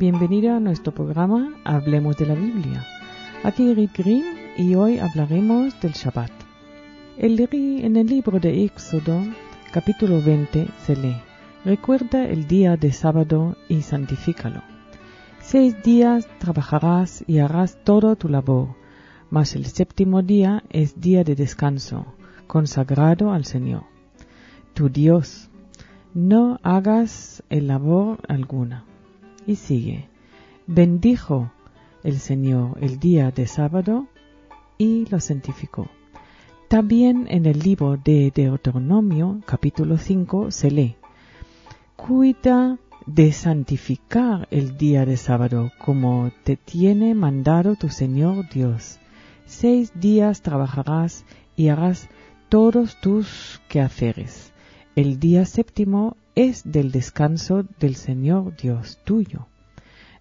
Bienvenido a nuestro programa Hablemos de la Biblia. Aquí Rick Green y hoy hablaremos del Shabbat. En el libro de Éxodo, capítulo 20, se lee, Recuerda el día de sábado y santifícalo. Seis días trabajarás y harás toda tu labor, mas el séptimo día es día de descanso, consagrado al Señor, tu Dios. No hagas el labor alguna y sigue. Bendijo el Señor el día de sábado y lo santificó. También en el libro de Deuteronomio, capítulo 5, se lee, Cuida de santificar el día de sábado como te tiene mandado tu Señor Dios. Seis días trabajarás y harás todos tus quehaceres. El día séptimo es del descanso del Señor Dios tuyo.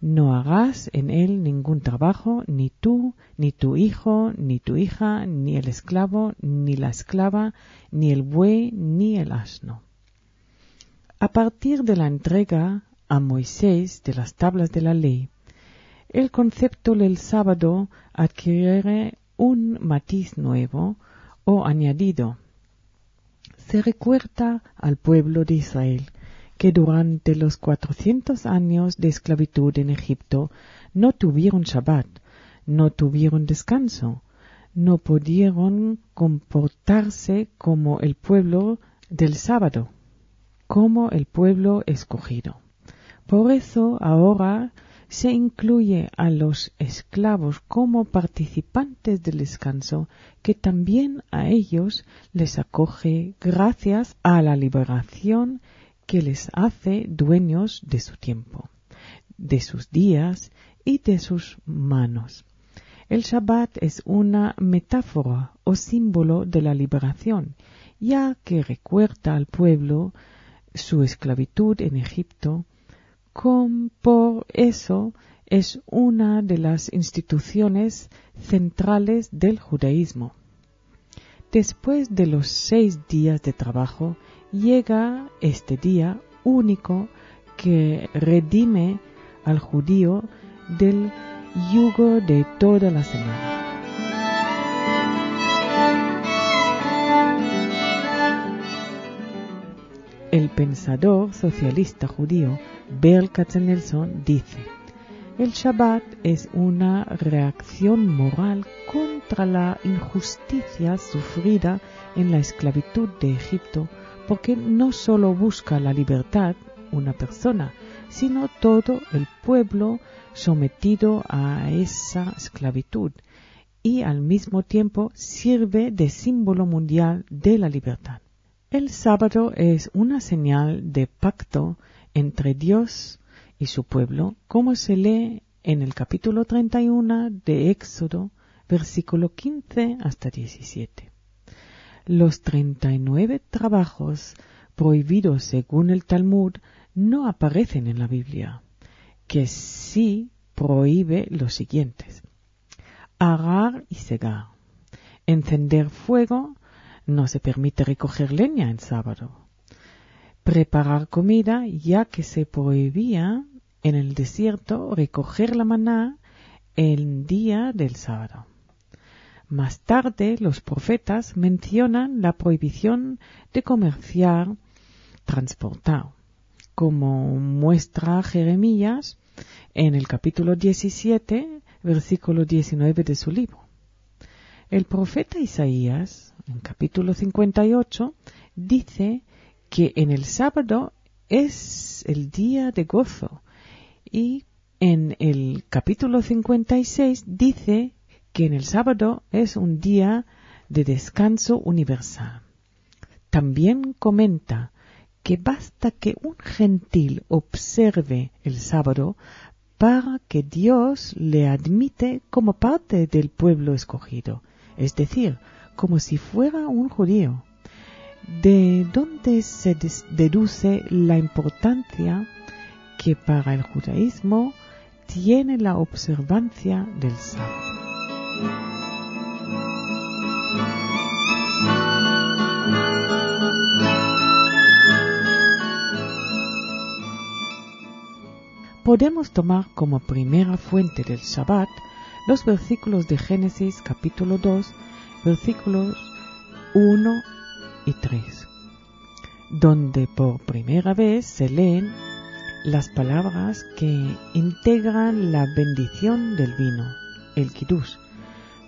No hagas en él ningún trabajo, ni tú, ni tu hijo, ni tu hija, ni el esclavo, ni la esclava, ni el buey, ni el asno. A partir de la entrega a Moisés de las tablas de la ley, el concepto del sábado adquiere un matiz nuevo o añadido se recuerda al pueblo de Israel que durante los cuatrocientos años de esclavitud en Egipto no tuvieron Shabbat, no tuvieron descanso, no pudieron comportarse como el pueblo del sábado, como el pueblo escogido. Por eso ahora se incluye a los esclavos como participantes del descanso, que también a ellos les acoge gracias a la liberación que les hace dueños de su tiempo, de sus días y de sus manos. El Shabbat es una metáfora o símbolo de la liberación, ya que recuerda al pueblo su esclavitud en Egipto, por eso es una de las instituciones centrales del judaísmo. Después de los seis días de trabajo, llega este día único que redime al judío del yugo de toda la semana. El pensador socialista judío Berl Katzenelson dice, el Shabbat es una reacción moral contra la injusticia sufrida en la esclavitud de Egipto, porque no sólo busca la libertad una persona, sino todo el pueblo sometido a esa esclavitud, y al mismo tiempo sirve de símbolo mundial de la libertad. El sábado es una señal de pacto entre Dios y su pueblo, como se lee en el capítulo 31 de Éxodo, versículo 15 hasta 17. Los 39 trabajos prohibidos según el Talmud no aparecen en la Biblia, que sí prohíbe los siguientes. Agar y segar. Encender fuego, no se permite recoger leña en sábado preparar comida, ya que se prohibía en el desierto recoger la maná el día del sábado. Más tarde los profetas mencionan la prohibición de comerciar, transportar, como muestra Jeremías en el capítulo 17, versículo 19 de su libro. El profeta Isaías, en capítulo 58, dice que en el sábado es el día de gozo. Y en el capítulo 56 dice que en el sábado es un día de descanso universal. También comenta que basta que un gentil observe el sábado para que Dios le admite como parte del pueblo escogido, es decir, como si fuera un judío de dónde se deduce la importancia que para el judaísmo tiene la observancia del sábado. podemos tomar como primera fuente del Shabbat los versículos de Génesis capítulo 2, versículos 1 y 3, donde por primera vez se leen las palabras que integran la bendición del vino, el kiddush,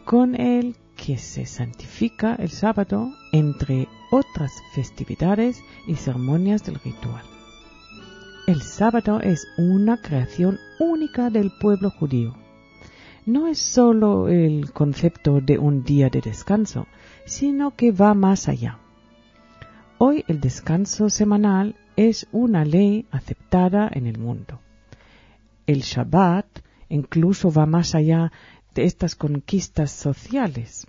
con el que se santifica el sábado entre otras festividades y ceremonias del ritual. El sábado es una creación única del pueblo judío. No es sólo el concepto de un día de descanso, sino que va más allá. Hoy el descanso semanal es una ley aceptada en el mundo. El Shabbat incluso va más allá de estas conquistas sociales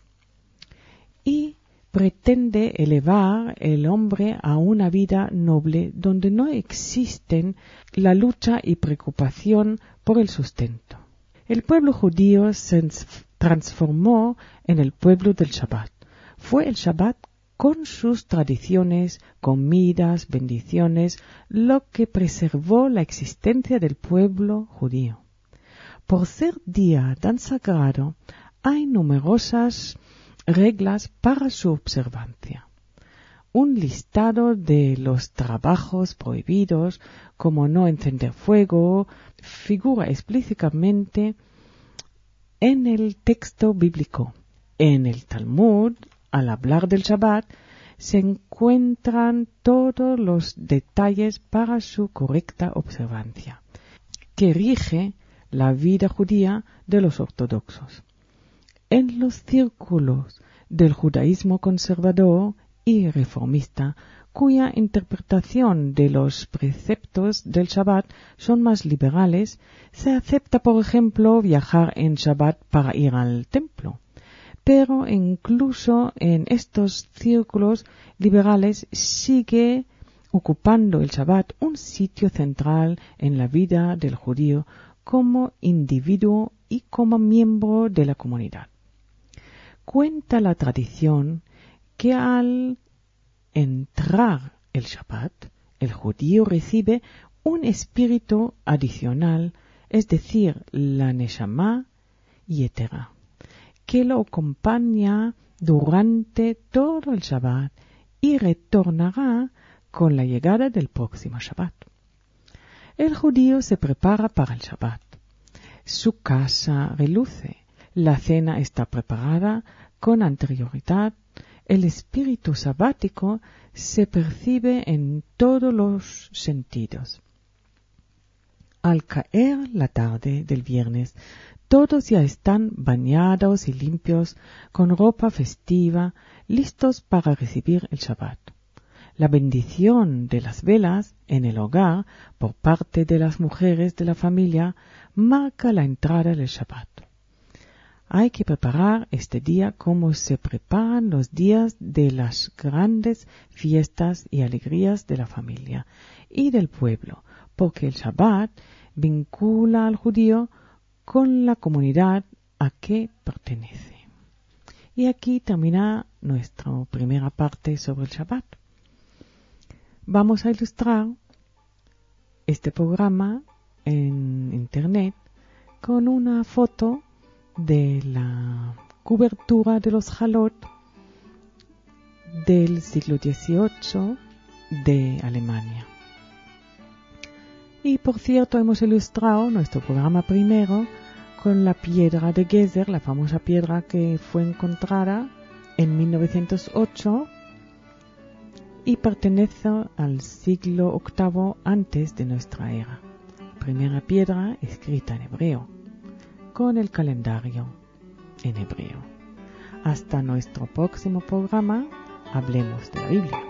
y pretende elevar el hombre a una vida noble donde no existen la lucha y preocupación por el sustento. El pueblo judío se transformó en el pueblo del Shabbat. Fue el Shabbat con sus tradiciones, comidas, bendiciones, lo que preservó la existencia del pueblo judío. Por ser día tan sagrado, hay numerosas reglas para su observancia. Un listado de los trabajos prohibidos, como no encender fuego, figura explícitamente en el texto bíblico. En el Talmud, al hablar del Shabbat, se encuentran todos los detalles para su correcta observancia, que rige la vida judía de los ortodoxos. En los círculos del judaísmo conservador y reformista, cuya interpretación de los preceptos del Shabbat son más liberales, se acepta, por ejemplo, viajar en Shabbat para ir al templo. Pero incluso en estos círculos liberales sigue ocupando el Shabbat un sitio central en la vida del judío como individuo y como miembro de la comunidad. Cuenta la tradición que al entrar el Shabbat, el judío recibe un espíritu adicional, es decir, la Neshama Yetera, que lo acompaña durante todo el Shabbat y retornará con la llegada del próximo Shabbat. El judío se prepara para el Shabbat. Su casa reluce. La cena está preparada con anterioridad. El espíritu sabático se percibe en todos los sentidos. Al caer la tarde del viernes, todos ya están bañados y limpios, con ropa festiva, listos para recibir el Shabbat la bendición de las velas en el hogar por parte de las mujeres de la familia marca la entrada del Shabbat. Hay que preparar este día como se preparan los días de las grandes fiestas y alegrías de la familia y del pueblo, porque el Shabbat vincula al judío con la comunidad a que pertenece. Y aquí termina nuestra primera parte sobre el Shabbat vamos a ilustrar este programa en internet con una foto de la cobertura de los Jalot del siglo XVIII de Alemania. Y por cierto, hemos ilustrado nuestro programa primero con la piedra de Gezer, la famosa piedra que fue encontrada en 1908 y pertenece al siglo VIII antes de nuestra era. Primera piedra escrita en hebreo, con el calendario en hebreo. Hasta nuestro próximo programa, hablemos de la Biblia.